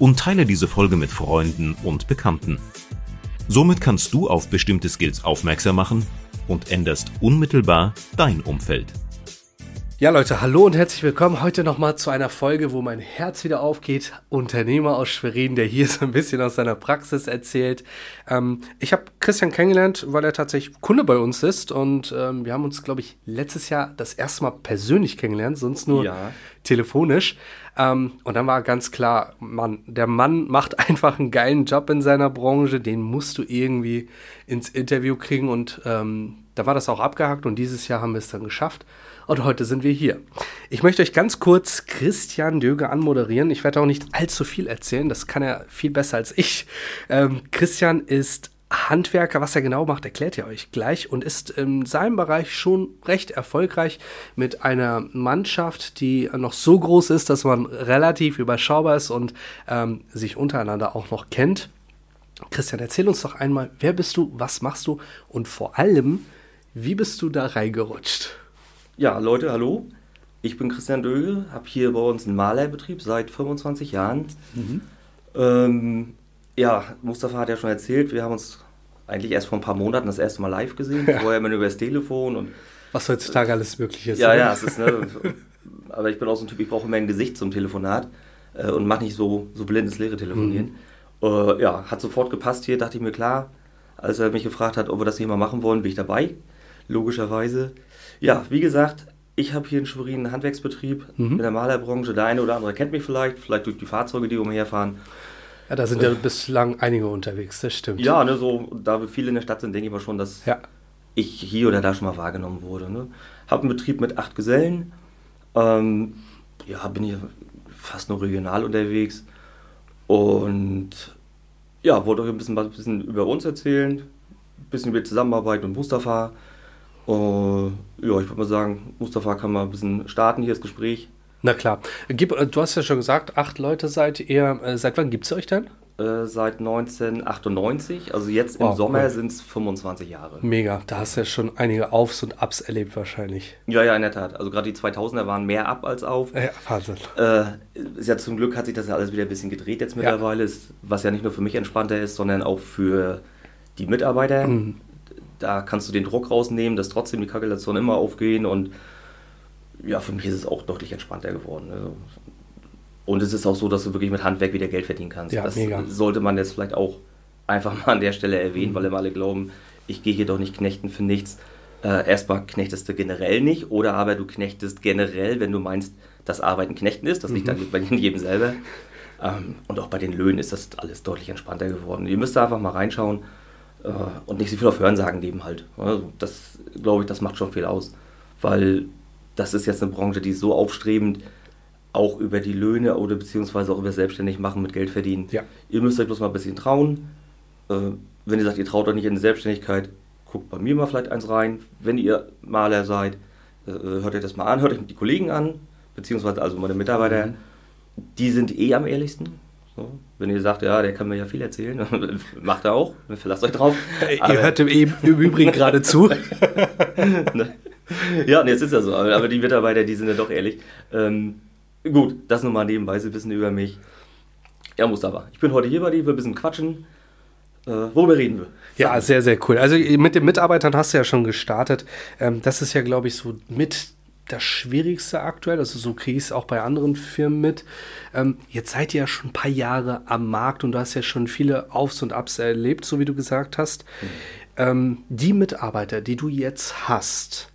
und teile diese Folge mit Freunden und Bekannten. Somit kannst du auf bestimmte Skills aufmerksam machen und änderst unmittelbar dein Umfeld. Ja, Leute, hallo und herzlich willkommen. Heute nochmal zu einer Folge, wo mein Herz wieder aufgeht. Unternehmer aus Schwerin, der hier so ein bisschen aus seiner Praxis erzählt. Ähm, ich habe Christian kennengelernt, weil er tatsächlich Kunde bei uns ist. Und ähm, wir haben uns, glaube ich, letztes Jahr das erste Mal persönlich kennengelernt, sonst nur ja. telefonisch. Ähm, und dann war ganz klar, Mann, der Mann macht einfach einen geilen Job in seiner Branche. Den musst du irgendwie ins Interview kriegen. Und ähm, da war das auch abgehakt. Und dieses Jahr haben wir es dann geschafft und heute sind wir hier. Ich möchte euch ganz kurz Christian Döge anmoderieren. Ich werde auch nicht allzu viel erzählen, das kann er viel besser als ich. Ähm, Christian ist Handwerker, was er genau macht, erklärt er euch gleich und ist in seinem Bereich schon recht erfolgreich mit einer Mannschaft, die noch so groß ist, dass man relativ überschaubar ist und ähm, sich untereinander auch noch kennt. Christian, erzähl uns doch einmal, wer bist du, was machst du und vor allem, wie bist du da reingerutscht? Ja, Leute, hallo. Ich bin Christian Döge, habe hier bei uns einen Malerbetrieb seit 25 Jahren. Mhm. Ähm, ja, Mustafa hat ja schon erzählt, wir haben uns eigentlich erst vor ein paar Monaten das erste Mal live gesehen. Ja. Vorher immer über das Telefon und. Was heutzutage alles möglich ist. Ja, ja, es ist, ne, aber ich bin auch so ein Typ, ich brauche immer ein Gesicht zum Telefonat äh, und mache nicht so, so blindes leere Telefonieren. Mhm. Äh, ja, hat sofort gepasst hier, dachte ich mir klar. Als er mich gefragt hat, ob wir das hier mal machen wollen, bin ich dabei. Logischerweise. Ja, wie gesagt, ich habe hier in Schwerin einen Handwerksbetrieb mhm. in der Malerbranche. Der eine oder andere kennt mich vielleicht, vielleicht durch die Fahrzeuge, die umherfahren. Ja, da sind ja bislang einige unterwegs, das stimmt. Ja, ne, so, da wir viele in der Stadt sind, denke ich mal schon, dass ja. ich hier oder da schon mal wahrgenommen wurde. Ne? Habe einen Betrieb mit acht Gesellen. Ähm, ja, bin hier fast nur regional unterwegs. Und ja, wollte euch ein bisschen, ein bisschen über uns erzählen, ein bisschen über Zusammenarbeit mit Mustafa. Uh, ja, ich würde mal sagen, Mustafa kann mal ein bisschen starten hier das Gespräch. Na klar. Gib, äh, du hast ja schon gesagt, acht Leute seid ihr. Äh, seit wann gibt es euch denn? Äh, seit 1998. Also jetzt wow, im Sommer cool. sind es 25 Jahre. Mega. Da hast du ja schon einige Aufs und Ups erlebt wahrscheinlich. Ja, ja, in der Tat. Also gerade die 2000er waren mehr ab als auf. Ja, Wahnsinn. Äh, ja zum Glück hat sich das ja alles wieder ein bisschen gedreht jetzt mittlerweile. Ja. was ja nicht nur für mich entspannter ist, sondern auch für die Mitarbeiter. Mhm da kannst du den Druck rausnehmen, dass trotzdem die Kalkulationen immer aufgehen und ja, für mich ist es auch deutlich entspannter geworden. Ne? Und es ist auch so, dass du wirklich mit Handwerk wieder Geld verdienen kannst. Ja, das mega. sollte man jetzt vielleicht auch einfach mal an der Stelle erwähnen, mhm. weil immer alle glauben, ich gehe hier doch nicht knechten für nichts. Äh, erstmal knechtest du generell nicht oder aber du knechtest generell, wenn du meinst, dass Arbeiten Knechten ist. Das liegt mhm. dann bei jedem selber. Ähm, und auch bei den Löhnen ist das alles deutlich entspannter geworden. Ihr müsst da einfach mal reinschauen äh, und nicht so viel auf Hörensagen geben halt. Also das glaube ich, das macht schon viel aus, weil das ist jetzt eine Branche, die ist so aufstrebend auch über die Löhne oder beziehungsweise auch über selbstständig machen mit Geld verdienen. Ja. Ihr müsst euch bloß mal ein bisschen trauen. Äh, wenn ihr sagt, ihr traut euch nicht in die Selbstständigkeit, guckt bei mir mal vielleicht eins rein. Wenn ihr Maler seid, äh, hört euch das mal an, hört euch die Kollegen an, beziehungsweise also meine Mitarbeiter. Mhm. Die sind eh am ehrlichsten. So. Wenn ihr sagt, ja, der kann mir ja viel erzählen, macht er auch, verlasst euch drauf. Ihr hört im, im Übrigen gerade zu. Ne? Ja, nee, es ist ja so, aber die Mitarbeiter, die sind ja doch ehrlich. Ähm, gut, das nochmal nebenbei, sie wissen über mich. Ja, Mustafa, ich bin heute hier bei dir, wir ein bisschen quatschen. Äh, worüber reden wir? Ja, sehr, sehr cool. Also mit den Mitarbeitern hast du ja schon gestartet. Ähm, das ist ja, glaube ich, so mit das Schwierigste aktuell. Also so kriege ich es auch bei anderen Firmen mit. Ähm, jetzt seid ihr ja schon ein paar Jahre am Markt und du hast ja schon viele Aufs und Ups erlebt, so wie du gesagt hast. Mhm. Ähm, die Mitarbeiter, die du jetzt hast,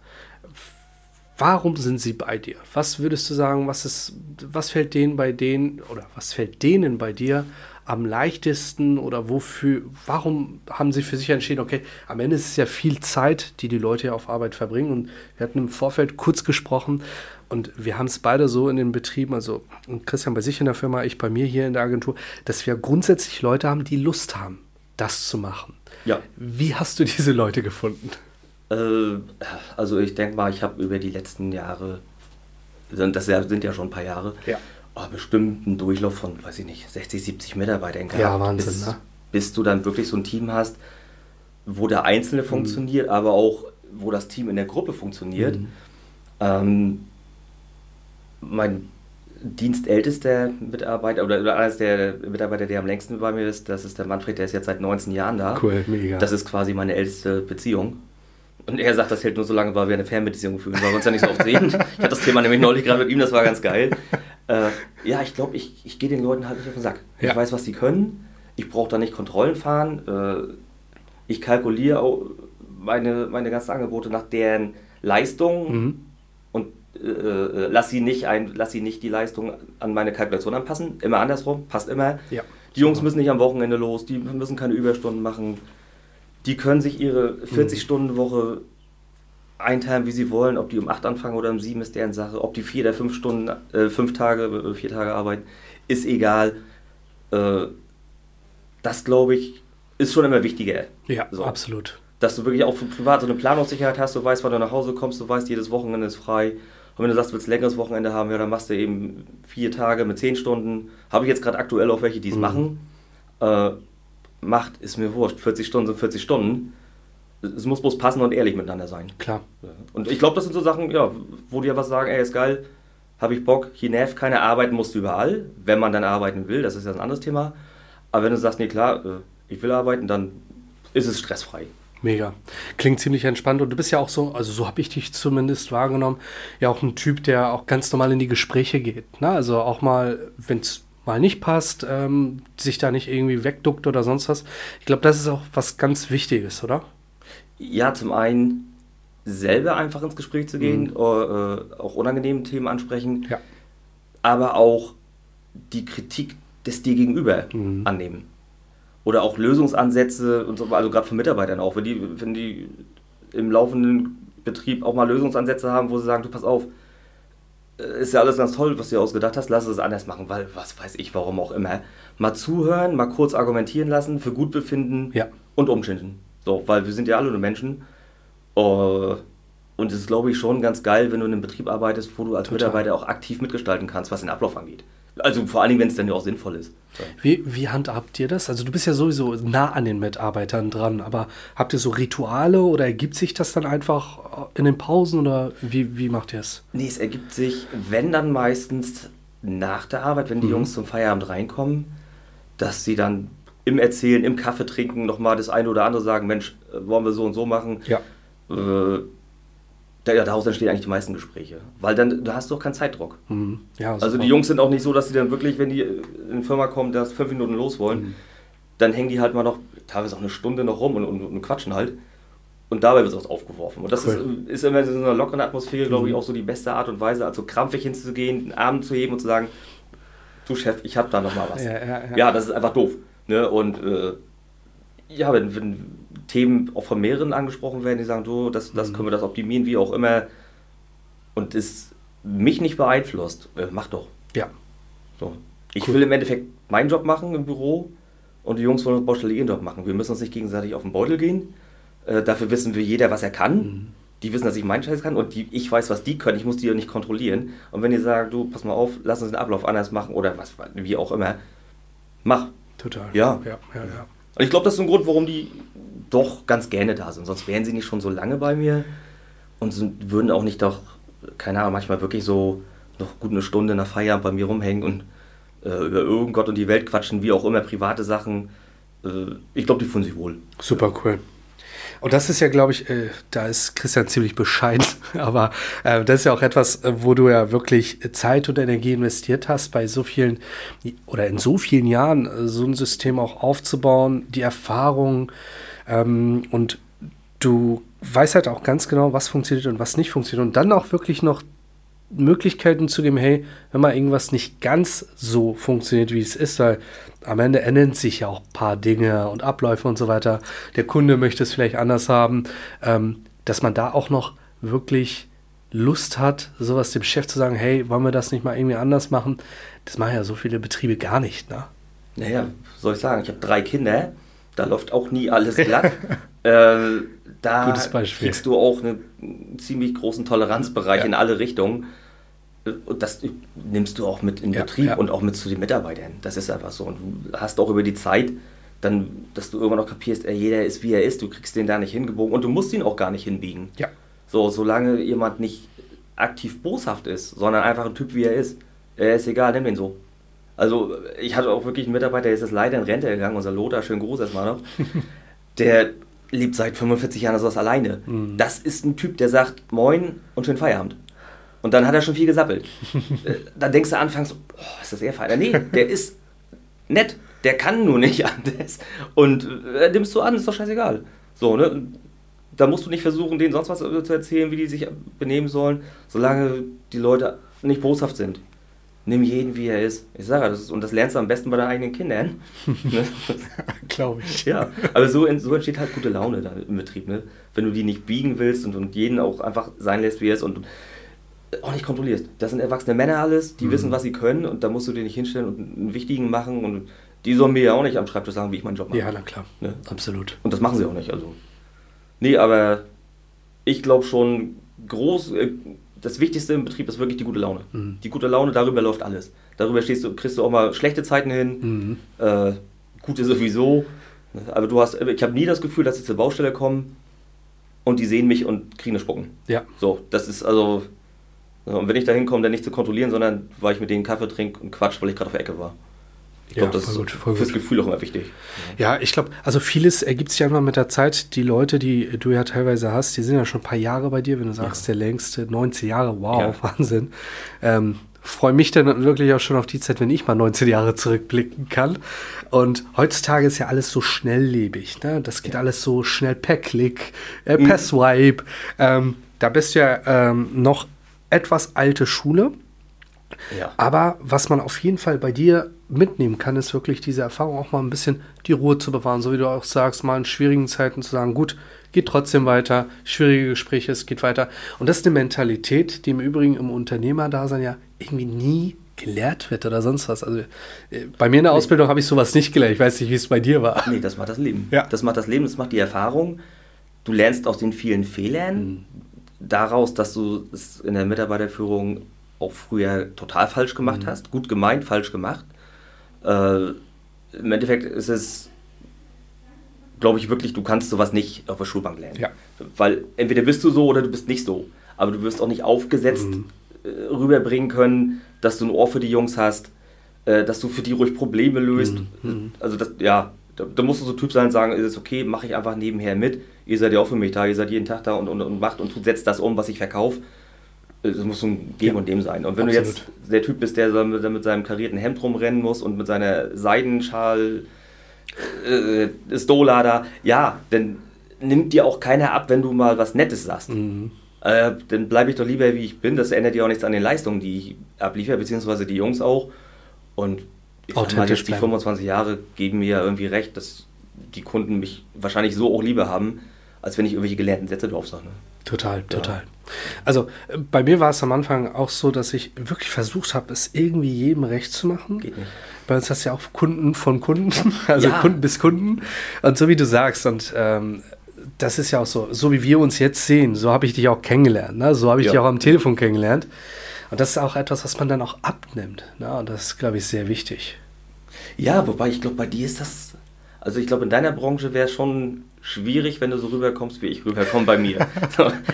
warum sind sie bei dir? Was würdest du sagen, was ist, was fällt denen bei denen oder was fällt denen bei dir am leichtesten oder wofür, warum haben Sie für sich entschieden, okay, am Ende ist es ja viel Zeit, die die Leute ja auf Arbeit verbringen und wir hatten im Vorfeld kurz gesprochen, Und wir haben es beide so in den Betrieben, also Christian bei sich in der Firma, ich bei mir hier in der Agentur, dass wir grundsätzlich Leute haben, die Lust haben, das zu machen. Ja. Wie hast du diese Leute gefunden? Äh, also ich denke mal, ich habe über die letzten Jahre, das sind ja schon ein paar Jahre, ja. oh, bestimmt einen Durchlauf von, weiß ich nicht, 60, 70 Mitarbeitern gehabt. Ja, Wahnsinn, bis, ne? bis du dann wirklich so ein Team hast, wo der Einzelne mhm. funktioniert, aber auch wo das Team in der Gruppe funktioniert. Mhm. Ähm, mein dienstältester Mitarbeiter oder, oder eines der Mitarbeiter, der am längsten bei mir ist, das ist der Manfred, der ist jetzt seit 19 Jahren da. Cool, mega. Das ist quasi meine älteste Beziehung. Und er sagt, das hält nur so lange, weil wir eine Fernbeziehung führen, weil wir uns ja nicht so oft sehen. Ich hatte das Thema nämlich neulich gerade mit ihm, das war ganz geil. Äh, ja, ich glaube, ich, ich gehe den Leuten halt nicht auf den Sack. Ja. Ich weiß, was sie können. Ich brauche da nicht Kontrollen fahren. Äh, ich kalkuliere auch meine, meine ganzen Angebote nach deren Leistung mhm. und äh, äh, lass, sie nicht ein, lass sie nicht die Leistung an meine Kalkulation anpassen. Immer andersrum, passt immer. Ja. Die Jungs müssen nicht am Wochenende los, die müssen keine Überstunden machen. Die können sich ihre 40-Stunden-Woche mhm. einteilen, wie sie wollen. Ob die um 8 anfangen oder um 7 ist deren Sache. Ob die vier oder fünf Stunden, äh, fünf Tage, äh, vier Tage arbeiten, ist egal. Äh, das, glaube ich, ist schon immer wichtiger. Ja, so. absolut. Dass du wirklich auch privat so eine Planungssicherheit hast, du weißt, wann du nach Hause kommst, du weißt, jedes Wochenende ist frei. Und wenn du sagst, du willst ein längeres Wochenende haben, ja, dann machst du eben vier Tage mit zehn Stunden. Habe ich jetzt gerade aktuell auch welche, die es mhm. machen. Äh, macht, ist mir wurscht. 40 Stunden sind 40 Stunden. Es muss bloß passen und ehrlich miteinander sein. Klar. Und ich glaube, das sind so Sachen, ja, wo die ja was sagen, ey, ist geil, habe ich Bock, hier nervt keine arbeiten musst du überall, wenn man dann arbeiten will, das ist ja ein anderes Thema. Aber wenn du sagst, nee, klar, äh, ich will arbeiten, dann ist es stressfrei. Mega. Klingt ziemlich entspannt. Und du bist ja auch so, also so habe ich dich zumindest wahrgenommen, ja auch ein Typ, der auch ganz normal in die Gespräche geht. Ne? Also auch mal, wenn es mal nicht passt, ähm, sich da nicht irgendwie wegduckt oder sonst was. Ich glaube, das ist auch was ganz Wichtiges, oder? Ja, zum einen selber einfach ins Gespräch zu gehen, mhm. äh, auch unangenehme Themen ansprechen, ja. aber auch die Kritik des dir gegenüber mhm. annehmen oder auch Lösungsansätze und so, also gerade von Mitarbeitern auch, wenn die, wenn die im laufenden Betrieb auch mal Lösungsansätze haben, wo sie sagen, du pass auf, äh, ist ja alles ganz toll, was du dir ausgedacht hast, lass es anders machen, weil was weiß ich, warum auch immer. Mal zuhören, mal kurz argumentieren lassen, für gut befinden ja. und umschinden. So, weil wir sind ja alle nur Menschen. Uh, und es ist, glaube ich, schon ganz geil, wenn du in einem Betrieb arbeitest, wo du als Total. Mitarbeiter auch aktiv mitgestalten kannst, was den Ablauf angeht. Also vor allem, wenn es dann ja auch sinnvoll ist. Wie, wie handhabt ihr das? Also du bist ja sowieso nah an den Mitarbeitern dran, aber habt ihr so Rituale oder ergibt sich das dann einfach in den Pausen oder wie, wie macht ihr es? Nee, es ergibt sich, wenn dann meistens nach der Arbeit, wenn die mhm. Jungs zum Feierabend reinkommen, dass sie dann im Erzählen, im Kaffee trinken nochmal das eine oder andere sagen, Mensch, äh, wollen wir so und so machen. Ja. Äh, daraus entstehen eigentlich die meisten Gespräche. Weil dann, da hast du auch keinen Zeitdruck. Mhm. Ja, also die Jungs sind auch nicht so, dass sie dann wirklich, wenn die in die Firma kommen, das fünf Minuten los wollen, mhm. dann hängen die halt mal noch, teilweise auch eine Stunde noch rum und, und, und quatschen halt. Und dabei wird es aufgeworfen. Und das cool. ist, ist, immer in so einer lockeren Atmosphäre, glaube ich, mhm. auch so die beste Art und Weise, also krampfig hinzugehen, den Arm zu heben und zu sagen, du Chef, ich habe da noch mal was. Ja, ja, ja. ja, das ist einfach doof. Ne? Und äh, ja, wenn, wenn Themen auch von mehreren angesprochen werden, die sagen, du, das, das mhm. können wir das optimieren, wie auch immer, und es mich nicht beeinflusst, äh, mach doch. Ja. So. Ich cool. will im Endeffekt meinen Job machen im Büro und die Jungs wollen auf Baustelle ihren Job machen. Wir müssen uns nicht gegenseitig auf den Beutel gehen. Äh, dafür wissen wir jeder, was er kann. Mhm. Die wissen, dass ich meinen Scheiß kann und die, ich weiß, was die können. Ich muss die ja nicht kontrollieren. Und wenn ihr sagt, du, pass mal auf, lass uns den Ablauf anders machen oder was, wie auch immer, mach. Total. Ja. Ja, ja, ja. Und ich glaube, das ist ein Grund, warum die doch ganz gerne da sind. Sonst wären sie nicht schon so lange bei mir und sind, würden auch nicht doch, keine Ahnung, manchmal wirklich so noch gut eine Stunde nach Feierabend bei mir rumhängen und äh, über irgend Gott und die Welt quatschen, wie auch immer, private Sachen. Äh, ich glaube, die fühlen sich wohl. Super cool. Und das ist ja, glaube ich, äh, da ist Christian ziemlich bescheiden, aber äh, das ist ja auch etwas, äh, wo du ja wirklich Zeit und Energie investiert hast, bei so vielen oder in so vielen Jahren äh, so ein System auch aufzubauen, die Erfahrung ähm, und du weißt halt auch ganz genau, was funktioniert und was nicht funktioniert und dann auch wirklich noch Möglichkeiten zu geben, hey, wenn mal irgendwas nicht ganz so funktioniert, wie es ist, weil am Ende ändern sich ja auch ein paar Dinge und Abläufe und so weiter. Der Kunde möchte es vielleicht anders haben, ähm, dass man da auch noch wirklich Lust hat, sowas dem Chef zu sagen, hey, wollen wir das nicht mal irgendwie anders machen? Das machen ja so viele Betriebe gar nicht, ne? Naja, soll ich sagen, ich habe drei Kinder, da läuft auch nie alles glatt. äh, da kriegst du auch einen ziemlich großen Toleranzbereich ja. in alle Richtungen. Und das nimmst du auch mit in ja, Betrieb ja. und auch mit zu den Mitarbeitern. Das ist einfach so. Und du hast auch über die Zeit dann, dass du irgendwann noch kapierst, ey, jeder ist wie er ist, du kriegst den da nicht hingebogen und du musst ihn auch gar nicht hinbiegen. Ja. So, solange jemand nicht aktiv boshaft ist, sondern einfach ein Typ wie er ist, er ist egal, nimm den so. Also ich hatte auch wirklich einen Mitarbeiter, der ist jetzt leider in Rente gegangen, unser Lothar, schön groß erstmal noch. der lebt seit 45 Jahren sowas alleine. Mhm. Das ist ein Typ, der sagt Moin und schönen Feierabend. Und dann hat er schon viel gesappelt. Äh, dann denkst du anfangs, oh, ist das eher feiner? Nee, der ist nett, der kann nur nicht anders. Und äh, nimmst du an, ist doch scheißegal. So, ne? Da musst du nicht versuchen, denen sonst was zu erzählen, wie die sich benehmen sollen, solange die Leute nicht boshaft sind nimm jeden, wie er ist. Ich sage das ist, und das lernst du am besten bei deinen eigenen Kindern. ne? Glaube ich. Ja, aber so, so, entsteht halt gute Laune da im Betrieb. Ne? Wenn du die nicht biegen willst und, und jeden auch einfach sein lässt, wie er ist und auch nicht kontrollierst. Das sind erwachsene Männer alles, die mhm. wissen, was sie können und da musst du dir nicht hinstellen und einen wichtigen machen und die sollen mir ja auch nicht am Schreibtisch sagen, wie ich meinen Job mache. Ja, na klar. Ne? Absolut. Und das machen sie auch nicht. Also. Nee, aber ich glaube schon, groß, äh, das Wichtigste im Betrieb ist wirklich die gute Laune. Mhm. Die gute Laune, darüber läuft alles. Darüber stehst du, kriegst du auch mal schlechte Zeiten hin, mhm. äh, gute sowieso. Aber du hast, ich habe nie das Gefühl, dass sie zur Baustelle kommen und die sehen mich und kriegen eine Spucken. Ja. So, das ist also. Und wenn ich da hinkomme, dann nicht zu kontrollieren, sondern weil ich mit denen Kaffee trinke und Quatsch, weil ich gerade auf der Ecke war. Ich glaube, ja, das gut, ist fürs gut. Gefühl auch immer wichtig. Ja, ich glaube, also vieles ergibt sich einfach mit der Zeit. Die Leute, die du ja teilweise hast, die sind ja schon ein paar Jahre bei dir, wenn du sagst, ja. der längste, 19 Jahre, wow, ja. Wahnsinn. Ähm, freue mich dann wirklich auch schon auf die Zeit, wenn ich mal 19 Jahre zurückblicken kann. Und heutzutage ist ja alles so schnelllebig. Ne? Das geht alles so schnell per Klick, äh, per mhm. Swipe. Ähm, da bist du ja ähm, noch etwas alte Schule. Ja. Aber was man auf jeden Fall bei dir mitnehmen kann, ist wirklich diese Erfahrung, auch mal ein bisschen die Ruhe zu bewahren. So wie du auch sagst, mal in schwierigen Zeiten zu sagen, gut, geht trotzdem weiter, schwierige Gespräche, es geht weiter. Und das ist eine Mentalität, die im Übrigen im Unternehmerdasein ja irgendwie nie gelehrt wird oder sonst was. Also äh, bei mir in der nee. Ausbildung habe ich sowas nicht gelernt. Ich weiß nicht, wie es bei dir war. Nee, das macht das Leben. Ja. Das macht das Leben, das macht die Erfahrung. Du lernst aus den vielen Fehlern mhm. daraus, dass du es in der Mitarbeiterführung auch früher total falsch gemacht mhm. hast. Gut gemeint, falsch gemacht. Äh, Im Endeffekt ist es, glaube ich, wirklich, du kannst sowas nicht auf der Schulbank lernen. Ja. Weil entweder bist du so oder du bist nicht so. Aber du wirst auch nicht aufgesetzt mhm. äh, rüberbringen können, dass du ein Ohr für die Jungs hast, äh, dass du für die ruhig Probleme löst. Mhm. mhm. Also das, ja, da, da, musst du so Typ sein und sagen, ist es okay, mache ich einfach nebenher mit. Ihr seid ja auch für mich da, ihr seid jeden Tag da und, und, und macht und setzt das um, was ich verkaufe es muss so ein Geben ja. und Dem sein. Und wenn Absolut. du jetzt der Typ bist, der mit, mit, seinem karierten Hemd rumrennen muss und mit seiner Seidenschal äh, Stola da, ja, dann nimmt dir auch keiner ab, wenn du mal was Nettes sagst. Mhm. Äh, dann bleibe ich doch lieber, wie ich bin. Das ändert ja auch nichts an den Leistungen, die ich abliefere, beziehungsweise die Jungs auch. Und ich mal, jetzt die 25 Jahre geben mir ja irgendwie recht, dass die Kunden mich wahrscheinlich so auch lieber haben, als wenn ich irgendwelche gelernten Sätze drauf sage. Ne? Total, total. Also äh, bei mir war es am Anfang auch so, dass ich wirklich versucht habe, es irgendwie jedem recht zu machen. Geht nicht. Bei uns hast du ja auch Kunden von Kunden, also ja. Kunden bis Kunden. Und so wie du sagst, und ähm, das ist ja auch so, so wie wir uns jetzt sehen, so habe ich dich auch kennengelernt. Ne? So habe ich ja. dich auch am Telefon kennengelernt. Und das ist auch etwas, was man dann auch abnimmt. Ne? Und das ist, glaube ich, sehr wichtig. Ja, wobei ich glaube, bei dir ist das, also ich glaube, in deiner Branche wäre es schon schwierig, wenn du so rüberkommst, wie ich rüberkomme bei mir.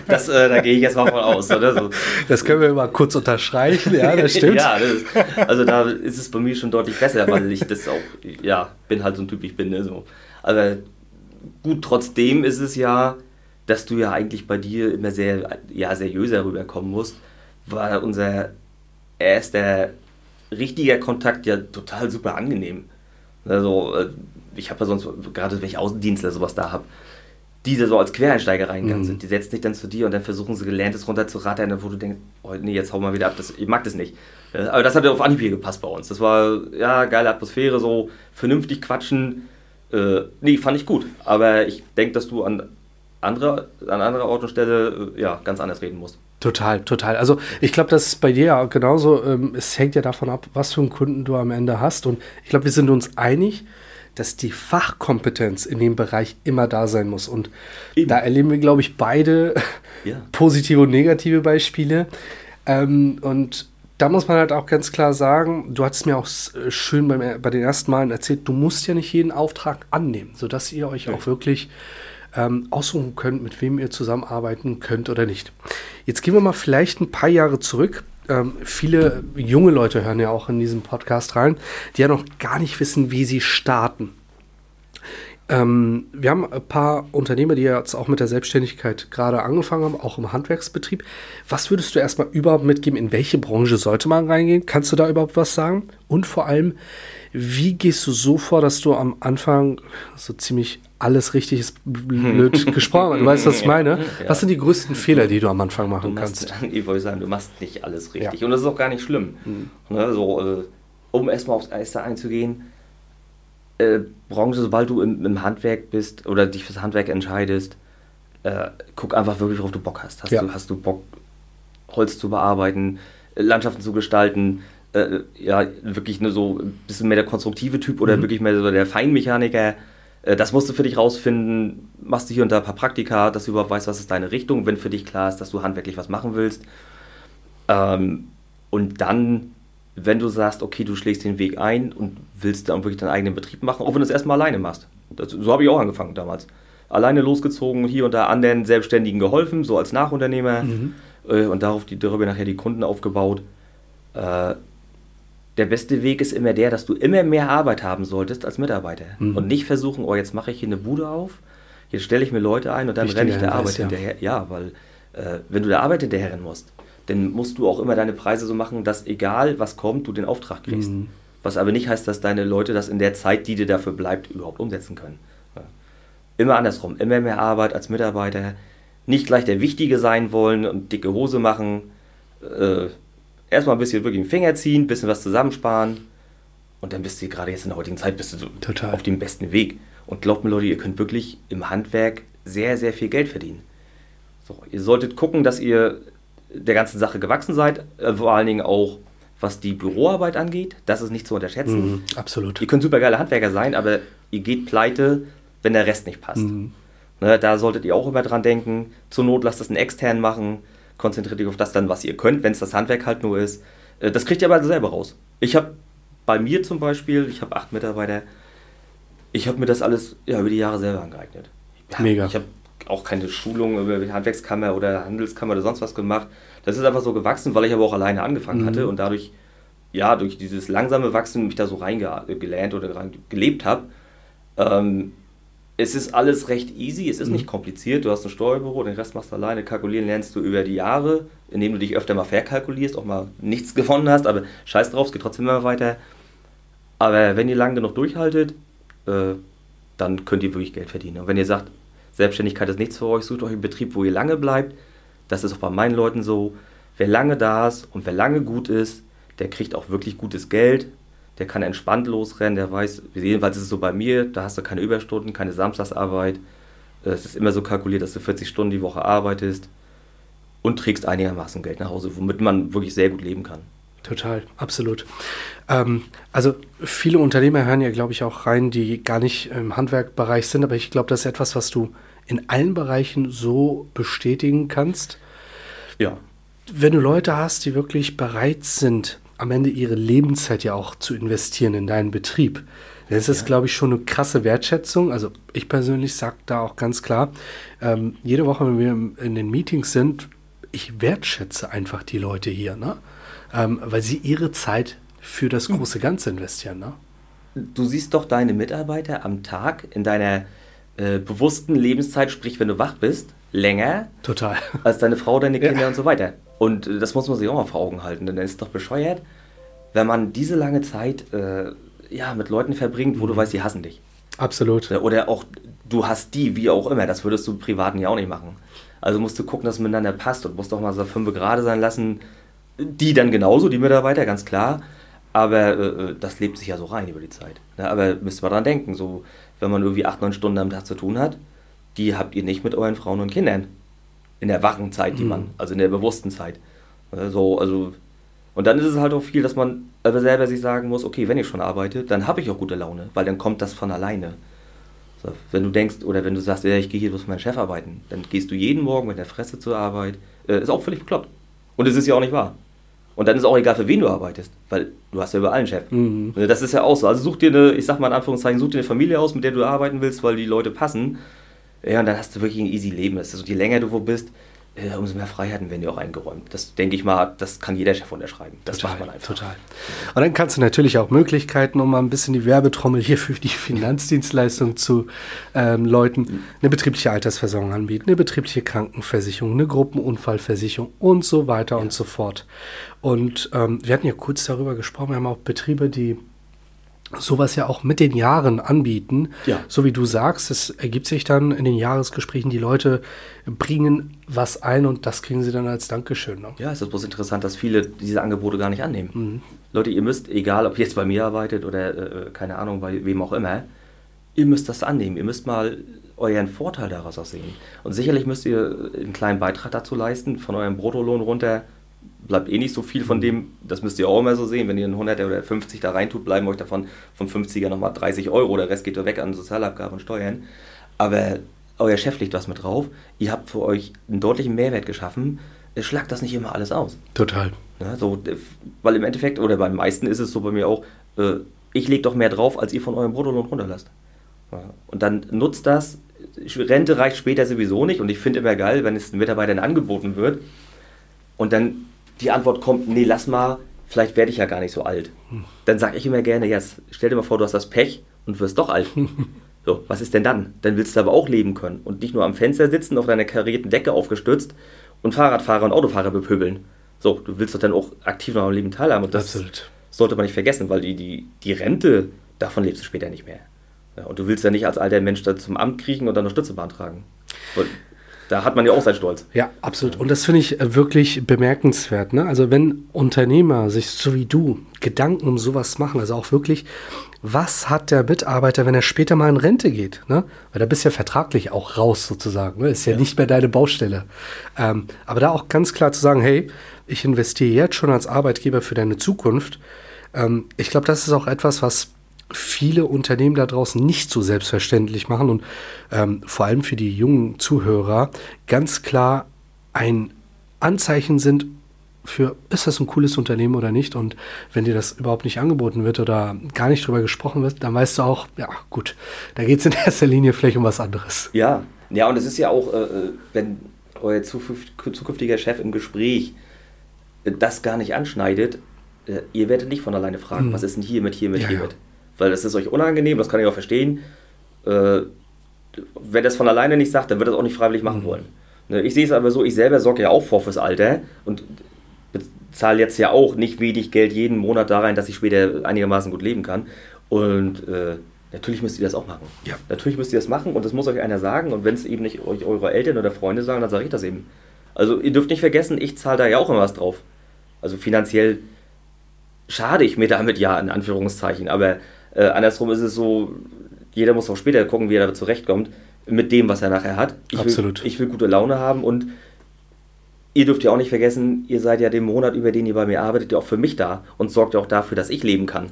Das, äh, da gehe ich jetzt mal von aus. Oder? So. Das können wir mal kurz unterstreichen, ja, das stimmt. ja, das ist, also da ist es bei mir schon deutlich besser, weil ich das auch, ja, bin halt so ein Typ, ich bin. Ne, so. Aber gut, trotzdem ist es ja, dass du ja eigentlich bei dir immer sehr ja, seriöser rüberkommen musst, war unser erster richtiger Kontakt ja total super angenehm. Also, äh, ich habe ja sonst, gerade wenn ich Außendienstler sowas da habe, die so als Quereinsteiger reingegangen mhm. sind, die setzen sich dann zu dir und dann versuchen sie gelerntes runterzurattern, wo du denkst, oh nee, jetzt hau mal wieder ab, das, ich mag das nicht. Äh, aber das hat ja auf Anhieb hier gepasst bei uns. Das war, ja, geile Atmosphäre, so vernünftig quatschen. Äh, nee, fand ich gut. Aber ich denke, dass du an, andere, an anderer Ort und Stelle äh, ja, ganz anders reden musst. Total, total. Also ich glaube, das ist bei dir ja genauso. Ähm, es hängt ja davon ab, was für einen Kunden du am Ende hast. Und ich glaube, wir sind uns einig, dass die Fachkompetenz in dem Bereich immer da sein muss. Und Eben. da erleben wir, glaube ich, beide ja. positive und negative Beispiele. Ähm, und da muss man halt auch ganz klar sagen, du hattest mir auch schön beim, bei den ersten Malen erzählt, du musst ja nicht jeden Auftrag annehmen, sodass ihr euch ja. auch wirklich ähm, aussuchen könnt, mit wem ihr zusammenarbeiten könnt oder nicht. Jetzt gehen wir mal vielleicht ein paar Jahre zurück. Ähm, viele junge Leute hören ja auch in diesen Podcast rein, die ja noch gar nicht wissen, wie sie starten. Ähm, wir haben ein paar Unternehmer, die jetzt auch mit der Selbstständigkeit gerade angefangen haben, auch im Handwerksbetrieb. Was würdest du erstmal überhaupt mitgeben? In welche Branche sollte man reingehen? Kannst du da überhaupt was sagen? Und vor allem, wie gehst du so vor, dass du am Anfang so ziemlich alles richtig ist blöd gesprochen. Du weißt, was ich meine? Ja. Was sind die größten Fehler, die du am Anfang machen machst, kannst? Ich wollte sagen, du machst nicht alles richtig. Ja. Und das ist auch gar nicht schlimm. Mhm. So, äh, um erstmal aufs Erste einzugehen, äh, Branche, sobald du im, im, Handwerk bist oder dich fürs Handwerk entscheidest, äh, guck einfach wirklich, worauf du Bock hast. Hast, ja. du, hast du Bock, Holz zu bearbeiten, Landschaften zu gestalten, äh, ja, wirklich nur so ein bisschen mehr der konstruktive Typ oder mhm. wirklich mehr so der Feinmechaniker. Äh, das musst du für dich rausfinden. Machst du hier und da ein paar Praktika, dass du überhaupt weißt, was ist deine Richtung, wenn für dich klar ist, dass du handwerklich was machen willst. Ähm, und dann, wenn du sagst, okay, du schlägst den Weg ein und willst dann wirklich deinen eigenen Betrieb machen, auch wenn du es erstmal alleine machst. Das, so habe ich auch angefangen damals. Alleine losgezogen, hier und da anderen Selbstständigen geholfen, so als Nachunternehmer mhm. äh, und darauf die, darüber nachher die Kunden aufgebaut. Äh, der beste Weg ist immer der, dass du immer mehr Arbeit haben solltest als Mitarbeiter. Mhm. Und nicht versuchen, oh, jetzt mache ich hier eine Bude auf, jetzt stelle ich mir Leute ein und dann renne ich der Arbeit ja. hinterher. Ja, weil äh, wenn du der Arbeit hinterherrennen musst, dann musst du auch immer deine Preise so machen, dass egal was kommt, du den Auftrag kriegst. Mhm. Was aber nicht heißt, dass deine Leute das in der Zeit, die dir dafür bleibt, überhaupt umsetzen können. Ja. Immer andersrum, immer mehr Arbeit als Mitarbeiter, nicht gleich der Wichtige sein wollen und dicke Hose machen. Äh, erstmal ein bisschen wirklich den Finger ziehen, ein bisschen was zusammensparen und dann bist du gerade jetzt in der heutigen Zeit bist du Total. auf dem besten Weg. Und glaubt mir Leute, ihr könnt wirklich im Handwerk sehr, sehr viel Geld verdienen. So, ihr solltet gucken, dass ihr der ganzen Sache gewachsen seid, äh, vor allen Dingen auch was die Büroarbeit angeht, das ist nicht zu unterschätzen. Mhm, absolut. Ihr könnt super geile Handwerker sein, aber ihr geht pleite, wenn der Rest nicht passt. Mhm. Ne, da solltet ihr auch immer dran denken. Zur Not lasst das einen externen machen konzentriert euch auf das dann, was ihr könnt, wenn es das Handwerk halt nur ist. Äh, das kriegt ihr aber selber raus. Ich habe bei mir zum Beispiel, ich habe acht Mitarbeiter, ich habe mir das alles ja, über die Jahre selber angeeignet. Ja, Mega. Ich habe auch keine Schulung über Handwerkskammer oder Handelskammer oder sonst was gemacht. Das ist einfach so gewachsen, weil ich aber auch alleine angefangen mhm. hatte und dadurch, ja, durch dieses langsame Wachsen mich da so reingelernt oder rein gelebt habe. Ähm, es ist alles recht easy, es ist mhm. nicht kompliziert. Du hast ein Steuerbüro, den Rest machst du alleine. Kalkulieren lernst du über die Jahre, indem du dich öfter mal verkalkulierst, auch mal nichts gewonnen hast, aber scheiß drauf, es geht trotzdem immer weiter. Aber wenn ihr lang genug durchhaltet, äh, dann könnt ihr wirklich Geld verdienen. Und wenn ihr sagt, Selbstständigkeit ist nichts für euch, sucht euch einen Betrieb, wo ihr lange bleibt. Das ist auch bei meinen Leuten so. Wer lange da ist und wer lange gut ist, der kriegt auch wirklich gutes Geld der kann entspannt losrennen, der weiß, jedenfalls ist es so bei mir, da hast du keine Überstunden, keine Samstagsarbeit. Es ist immer so kalkuliert, dass du 40 Stunden die Woche arbeitest und trägst einigermaßen Geld nach Hause, womit man wirklich sehr gut leben kann. Total, absolut. Ähm, also viele Unternehmer hören ja, glaube ich, auch rein, die gar nicht im Handwerkbereich sind, aber ich glaube, das ist etwas, was du in allen Bereichen so bestätigen kannst. Ja. Wenn du Leute hast, die wirklich bereit sind, am Ende ihre Lebenszeit ja auch zu investieren in deinen Betrieb. Das ist, ja. glaube ich, schon eine krasse Wertschätzung. Also ich persönlich sage da auch ganz klar, ähm, jede Woche, wenn wir in den Meetings sind, ich wertschätze einfach die Leute hier, ne? Ähm, weil sie ihre Zeit für das hm. große Ganze investieren. Ne? Du siehst doch deine Mitarbeiter am Tag in deiner äh, bewussten Lebenszeit, sprich wenn du wach bist, länger Total. als deine Frau, deine Kinder ja. und so weiter. Und äh, das muss man sich auch mal vor Augen halten, denn es ist doch bescheuert, wenn man diese lange Zeit äh, ja, mit Leuten verbringt, wo du mhm. weißt, die hassen dich. Absolut. Oder auch du hast die, wie auch immer. Das würdest du privaten ja auch nicht machen. Also musst du gucken, dass es miteinander passt und musst auch mal so fünf gerade sein lassen. Die dann genauso, die Mitarbeiter, ganz klar. Aber äh, äh das lebt sich ja so rein über die Zeit. Ja, aber müsst ihr mal dran denken, so wenn man irgendwie acht, neun Stunden am Tag zu tun hat, die habt ihr nicht mit euren Frauen und Kindern in der wachen Zeit, die mhm. man, also in der bewussten Zeit. Also, also, und dann ist es halt auch viel, dass man aber selber sich sagen muss, okay, wenn ich schon arbeite, dann habe ich auch gute Laune, weil dann kommt das von alleine. So, wenn du denkst, oder wenn du sagst, ja, ich gehe hier bloß mit meinem Chef arbeiten, dann gehst du jeden Morgen mit der Fresse zur Arbeit. Äh, ist auch völlig bekloppt. Und es ist ja auch nicht wahr. Und dann ist auch egal, für wen du arbeitest, weil du hast ja überall einen Chef. Mhm. Das ist ja auch so. Also such dir eine, ich sag mal in Anführungszeichen, such dir eine Familie aus, mit der du arbeiten willst, weil die Leute passen. Ja, und dann hast du wirklich ein easy Leben. Das ist so, je länger du wo bist, äh, umso mehr Freiheiten werden dir auch eingeräumt. Das denke ich mal, das kann jeder Chef unterschreiben. Das total, man einfach. Total. Und dann kannst du natürlich auch Möglichkeiten, um mal ein bisschen die Werbetrommel hier für die Finanzdienstleistung zu ähm, läuten, eine betriebliche Altersversorgung anbieten, eine betriebliche Krankenversicherung, eine Gruppenunfallversicherung und so weiter ja. und so fort. Und ähm, wir hatten ja kurz darüber gesprochen, wir haben auch Betriebe, die sowas ja auch mit den Jahren anbieten. Ja. So wie du sagst, es ergibt sich dann in den Jahresgesprächen, die Leute bringen was ein und das kriegen sie dann als Dankeschön. Ne? Ja, es ist bloß interessant, dass viele diese Angebote gar nicht annehmen. Mhm. Leute, ihr müsst, egal ob ihr jetzt bei mir arbeitet oder äh, keine Ahnung, bei wem auch immer, ihr müsst das annehmen. Ihr müsst mal euren Vorteil daraus auch sehen. Und sicherlich müsst ihr einen kleinen Beitrag dazu leisten, von eurem Bruttolohn runter bleibt eh nicht so viel von dem, das müsst ihr auch immer so sehen, wenn ihr einen 100er oder 50 da reintut, bleiben euch davon von 50er nochmal 30 Euro, der Rest geht weg an Sozialabgaben und Steuern. Aber euer Chef legt was mit drauf, ihr habt für euch einen deutlichen Mehrwert geschaffen, schlagt das nicht immer alles aus. Total. Ja, so, weil im Endeffekt, oder beim meisten ist es so bei mir auch, äh, ich lege doch mehr drauf, als ihr von eurem Bruttolohn runterlasst. Ja, und dann nutzt das, Rente reicht später sowieso nicht. Und ich finde immer geil, wenn es den Mitarbeitern angeboten wird. Und dann die Antwort kommt, nee, lass mal, vielleicht werde ich ja gar nicht so alt. Dann sage ich immer gerne, jetzt stell dir mal vor, du hast das Pech und wirst doch alt. So, was ist denn dann? Dann willst du aber auch leben können und nicht nur am Fenster sitzen, auf deiner karierten Decke aufgestützt und Fahrradfahrer und Autofahrer bepöbeln. So, du willst doch dann auch aktiv noch am Leben teilhaben und das Absolut. sollte man nicht vergessen, weil die, die, die Rente, davon lebst du später nicht mehr. Ja, und du willst ja nicht als alter Mensch da zum Amt kriechen und dann eine Stütze beantragen. Und da hat man ja auch seinen Stolz. Ja, absolut. Und das finde ich äh, wirklich bemerkenswert. Ne? Also wenn Unternehmer sich so wie du Gedanken um sowas machen, also auch wirklich, was hat der Mitarbeiter, wenn er später mal in Rente geht? Ne? Weil da bist du ja vertraglich auch raus sozusagen. Ne? Ist ja, ja, nicht mehr deine Baustelle. Ähm, aber da auch ganz klar zu sagen, hey, ich investiere jetzt schon als Arbeitgeber für deine Zukunft. Ähm, ich glaube, das ist auch etwas, was viele Unternehmen da draußen nicht so selbstverständlich machen und ähm, vor allem für die jungen Zuhörer ganz klar ein Anzeichen sind für, ist das ein cooles Unternehmen oder nicht? Und wenn dir das überhaupt nicht angeboten wird oder gar nicht drüber gesprochen wird, dann weißt du auch, ja gut, da geht es in erster Linie vielleicht um was anderes. Ja, ja, und es ist ja auch, äh, äh wenn euer zukünftiger Chef im Gespräch das gar nicht anschneidet, äh, ihr werdet nicht von alleine fragen, hm. was ist denn hier mit, hier mit, ja, hier mit weil das ist euch unangenehm, das kann ich auch verstehen. Äh, wer das von alleine nicht sagt, dann wird das auch nicht freiwillig machen mhm. wollen. Ne, ich sehe es aber so, ich selber sorge ja auch vor fürs Alter und bezahle jetzt ja auch nicht wenig Geld jeden Monat da rein, dass ich später einigermaßen gut leben kann. Und äh, natürlich müsst ihr das auch machen. Ja. Natürlich müsst ihr das machen und das muss euch einer sagen. Und wenn es eben nicht euch eure Eltern oder Freunde sagen, dann sage ich das eben. Also ihr dürft nicht vergessen, ich zahle da ja auch immer was drauf. Also finanziell schade ich mir damit ja, in Anführungszeichen. Aber äh, andersrum ist es so, jeder muss auch später gucken, wie er da zurechtkommt mit dem, was er nachher hat. Ich Absolut. Will, ich will gute Laune haben und ihr dürft ja auch nicht vergessen, ihr seid ja den Monat, über den ihr bei mir arbeitet, ja auch für mich da und sorgt ja auch dafür, dass ich leben kann.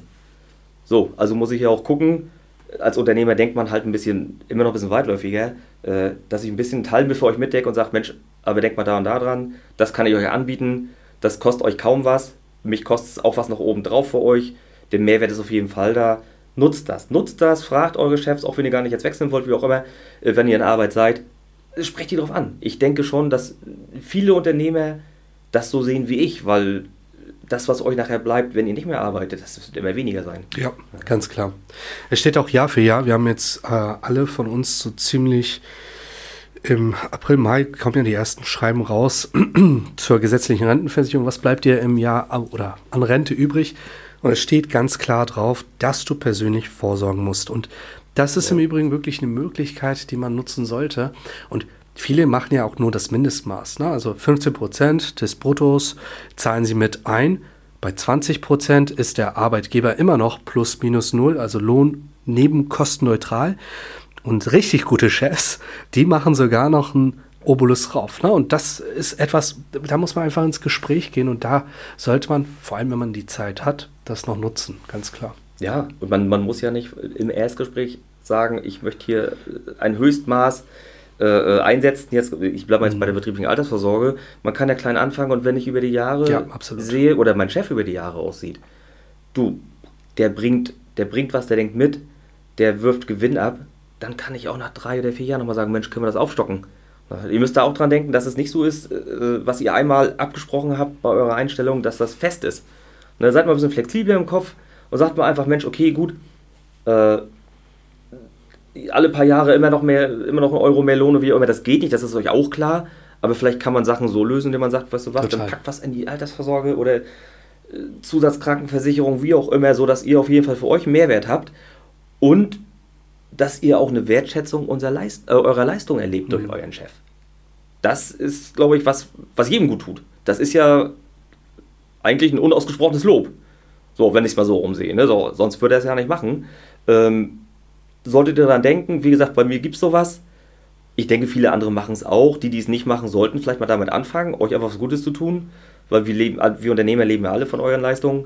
So, also muss ich ja auch gucken, als Unternehmer denkt man halt ein bisschen, immer noch ein bisschen weitläufiger, äh, dass ich ein bisschen Teil mit für euch mitdecke und sage, Mensch, aber denkt mal da und da dran, das kann ich euch anbieten, das kostet euch kaum was, mich kostet es auch was noch oben drauf für euch, der Mehrwert ist auf jeden Fall da Nutzt das. Nutzt das, fragt eure Chefs, auch wenn ihr gar nicht jetzt wechseln wollt, wie auch immer, äh, wenn ihr in Arbeit seid. Sprecht die drauf an. Ich denke schon, dass viele Unternehmer das so sehen wie ich, weil das, was euch nachher bleibt, wenn ihr nicht mehr arbeitet, das wird immer weniger sein. Ja, ganz klar. Es steht auch Jahr für Jahr. Wir haben jetzt äh, alle von uns so ziemlich im April, Mai kommen ja die ersten Schreiben raus zur gesetzlichen Rentenversicherung. Was bleibt dir im Jahr oder an Rente übrig? Und es steht ganz klar drauf, dass du persönlich vorsorgen musst. Und das ist ja. im Übrigen wirklich eine Möglichkeit, die man nutzen sollte. Und viele machen ja auch nur das Mindestmaß. Ne? Also 15 Prozent des Bruttos zahlen sie mit ein. Bei 20 Prozent ist der Arbeitgeber immer noch plus minus null, also Lohn nebenkostenneutral. Und richtig gute Chefs, die machen sogar noch einen Obolus rauf. Ne? Und das ist etwas, da muss man einfach ins Gespräch gehen und da sollte man, vor allem wenn man die Zeit hat, das noch nutzen, ganz klar. Ja, und man, man muss ja nicht im Erstgespräch sagen, ich möchte hier ein Höchstmaß äh, äh einsetzen. Jetzt, ich bleibe jetzt mhm. bei der mhm. betrieblichen Altersvorsorge. Man kann ja klein anfangen und wenn ich über die Jahre ja, sehe oder mein Chef über die Jahre aussieht, du, der bringt, der bringt was, der denkt mit, der wirft Gewinn ab, dann kann ich auch nach drei oder vier Jahren nochmal sagen, Mensch, können wir das aufstocken? Ihr müsst da auch dran denken, dass es nicht so ist, äh, was ihr einmal abgesprochen habt bei eurer Einstellung, dass das fest ist. Und dann seid mal ein bisschen flexibler im Kopf und sagt mal einfach, Mensch, okay, gut, äh, alle paar Jahre immer noch mehr, immer noch ein Euro mehr Lohne, wie auch immer, das geht nicht, das ist euch auch klar. Aber vielleicht kann man Sachen so lösen, indem man sagt, weißt du was, Total. dann packt was in die Altersvorsorge oder äh, Zusatzkrankenversicherung, wie auch immer, so dass ihr auf jeden Fall für euch Mehrwert habt und dass ihr auch eine Wertschätzung Leist äh, eurer Leistung erlebt mhm. durch euren Chef. Das ist, glaube ich, was, was jedem gut tut. Das ist ja eigentlich ein unausgesprochenes Lob. So, wenn ich es mal so umsehe. Ne? So, sonst würde er es ja nicht machen. Ähm, solltet ihr daran denken, wie gesagt, bei mir gibt es sowas. Ich denke, viele andere machen es auch. Die, die es nicht machen, sollten vielleicht mal damit anfangen, euch einfach was Gutes zu tun. Weil wir, leben, wir Unternehmer leben ja alle von euren Leistungen.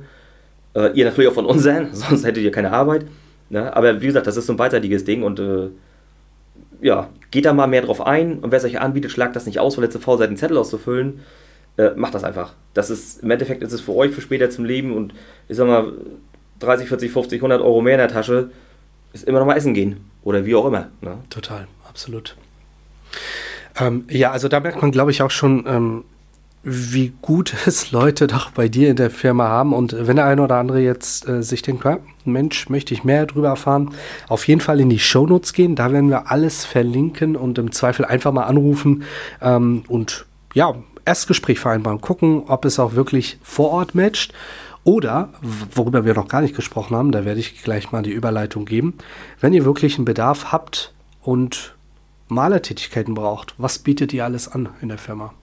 Äh, ihr natürlich auch von unseren, sonst hättet ihr keine Arbeit. Ne? Aber wie gesagt, das ist so ein beidseitiges Ding und äh, ja, geht da mal mehr drauf ein und wer es euch anbietet, schlagt das nicht aus, weil zu faul seid, einen Zettel auszufüllen. Äh, macht das einfach. Das ist, im Endeffekt ist es für euch für später zum Leben und ich sag mal, 30, 40, 50, 100 Euro mehr in der Tasche ist immer noch mal essen gehen oder wie auch immer. Ne? Total, absolut. Ähm, ja, also da merkt man, glaube ich, auch schon, ähm, wie gut es Leute doch bei dir in der Firma haben. Und wenn der eine oder andere jetzt äh, sich denkt, ja, Mensch, möchte ich mehr darüber erfahren, auf jeden Fall in die Shownotes gehen. Da werden wir alles verlinken und im Zweifel einfach mal anrufen ähm, und ja, Erstgespräch vereinbaren, gucken, ob es auch wirklich vor Ort matcht. Oder, worüber wir noch gar nicht gesprochen haben, da werde ich gleich mal die Überleitung geben, wenn ihr wirklich einen Bedarf habt und Malertätigkeiten braucht, was bietet ihr alles an in der Firma?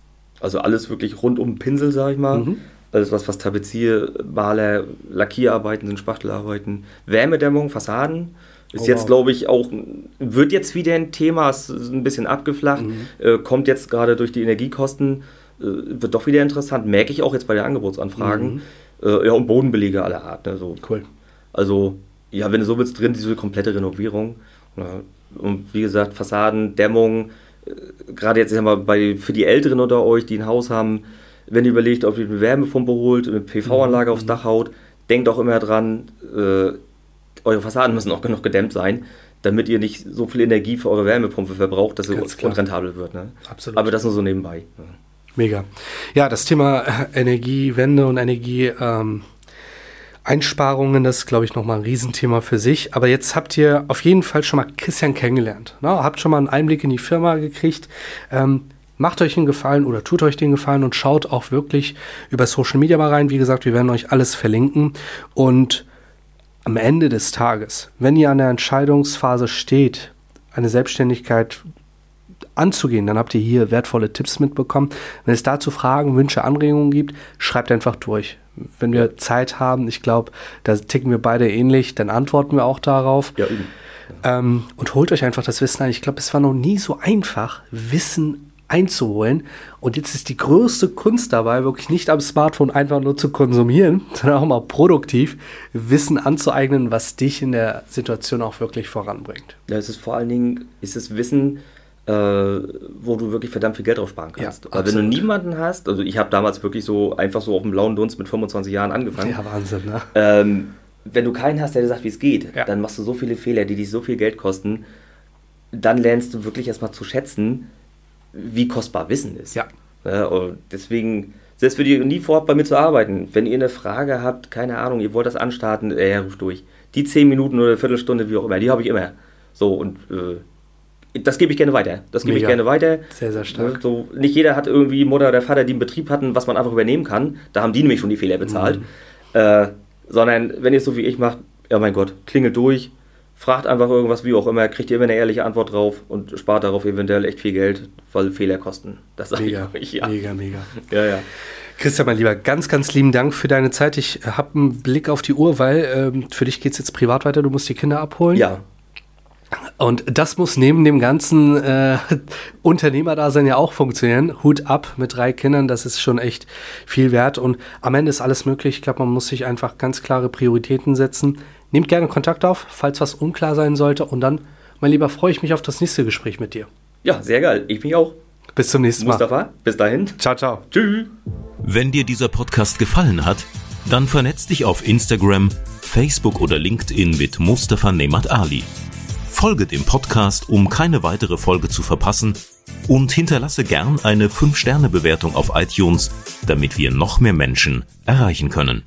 Also alles wirklich rund um Pinsel, sage ich mal. Mhm. Alles, was, was Tapezier, Maler, Lackierarbeiten sind, Spachtelarbeiten, Wärmedämmung, Fassaden. Ist oh, jetzt, wow. glaube ich, auch, wird jetzt wieder ein Thema, ist ein bisschen abgeflacht, mhm. äh, kommt jetzt gerade durch die Energiekosten, äh, wird doch wieder interessant, merke ich auch jetzt bei den Angebotsanfragen. Mhm. Äh, ja, und Bodenbelege aller Art. Ne, so. Cool. Also, ja, wenn du so willst, drin, diese komplette Renovierung. Ja, und wie gesagt, Fassaden, Dämmung, gerade jetzt mal bei, für die Älteren unter euch, die ein Haus haben, wenn ihr überlegt, ob ihr eine Wärmepumpe holt, eine PV-Anlage mhm. aufs Dach haut, denkt auch immer dran, äh, eure Fassaden müssen auch genug gedämmt sein, damit ihr nicht so viel Energie für eure Wärmepumpe verbraucht, dass es unrentabel wird. Ne? Absolut. Aber das nur so nebenbei. Ne? Mega. Ja, das Thema Energiewende und Energieeinsparungen, ähm, das ist, glaube ich, nochmal ein Riesenthema für sich. Aber jetzt habt ihr auf jeden Fall schon mal Christian kennengelernt. Ne? Habt schon mal einen Einblick in die Firma gekriegt. Ähm, macht euch den Gefallen oder tut euch den Gefallen und schaut auch wirklich über Social Media mal rein. Wie gesagt, wir werden euch alles verlinken. Und am Ende des Tages, wenn ihr an der Entscheidungsphase steht, eine Selbstständigkeit anzugehen, dann habt ihr hier wertvolle Tipps mitbekommen. Wenn es dazu Fragen, Wünsche, Anregungen gibt, schreibt einfach durch. Wenn wir Zeit haben, ich glaube, da ticken wir beide ähnlich, dann antworten wir auch darauf. Ja, ähm, und holt euch einfach das Wissen ein. Ich glaube, es war noch nie so einfach, Wissen einzuholen. Und jetzt ist die größte Kunst dabei, wirklich nicht am Smartphone einfach nur zu konsumieren, sondern auch mal produktiv Wissen anzueignen, was dich in der Situation auch wirklich voranbringt. Ja, es ist vor allen Dingen, ist es Wissen, äh, wo du wirklich verdammt viel Geld drauf sparen kannst. Ja, Aber wenn du niemanden hast, also ich habe damals wirklich so einfach so auf dem blauen Dunst mit 25 Jahren angefangen. Ja, Wahnsinn, ne? Ähm, wenn du keinen hast, der dir sagt, wie es geht, ja. dann machst du so viele Fehler, die dich so viel Geld kosten, dann lernst du wirklich erstmal zu schätzen, wie kostbar Wissen ist. Ja. ja und deswegen selbst für die nie vorhabt, bei mir zu arbeiten. Wenn ihr eine Frage habt, keine Ahnung, ihr wollt das anstarten, äh, ruft durch. Die 10 Minuten oder eine Viertelstunde, wie auch immer, die habe ich immer. So, und äh, das gebe ich gerne weiter. Das gebe ich gerne weiter. Sehr, sehr stark. So, nicht jeder hat irgendwie Mutter oder Vater, die einen Betrieb hatten, was man einfach übernehmen kann. Da haben die nämlich schon die Fehler bezahlt. Mhm. Äh, sondern wenn ihr es so wie ich macht, ja mein Gott, klingelt durch, fragt einfach irgendwas, wie auch immer, kriegt ihr immer eine ehrliche Antwort drauf und spart darauf eventuell echt viel Geld, weil Fehler kosten. Das sage ich euch, ja. Mega, mega. Ja, ja. Christian, mein Lieber, ganz, ganz lieben Dank für deine Zeit. Ich habe einen Blick auf die Uhr, weil ähm, für dich geht es jetzt privat weiter. Du musst die Kinder abholen. Ja, Und das muss neben dem ganzen äh, Unternehmerdasein ja auch funktionieren. Hut ab mit drei Kindern, das ist schon echt viel wert. Und am Ende ist alles möglich. Ich glaube, man muss sich einfach ganz klare Prioritäten setzen. Nehmt gerne Kontakt auf, falls was unklar sein sollte. Und dann, mein Lieber, freue ich mich auf das nächste Gespräch mit dir. Ja, sehr geil. Ich mich auch. Bis zum nächsten Mal. Mustafa, bis dahin. Ciao, ciao. Tschüss. Wenn dir dieser Podcast gefallen hat, dann vernetz dich auf Instagram, Facebook oder LinkedIn mit Mustafa Nemat Ali. Folge dem Podcast, um keine weitere Folge zu verpassen und hinterlasse gern eine 5-Sterne-Bewertung auf iTunes, damit wir noch mehr Menschen erreichen können.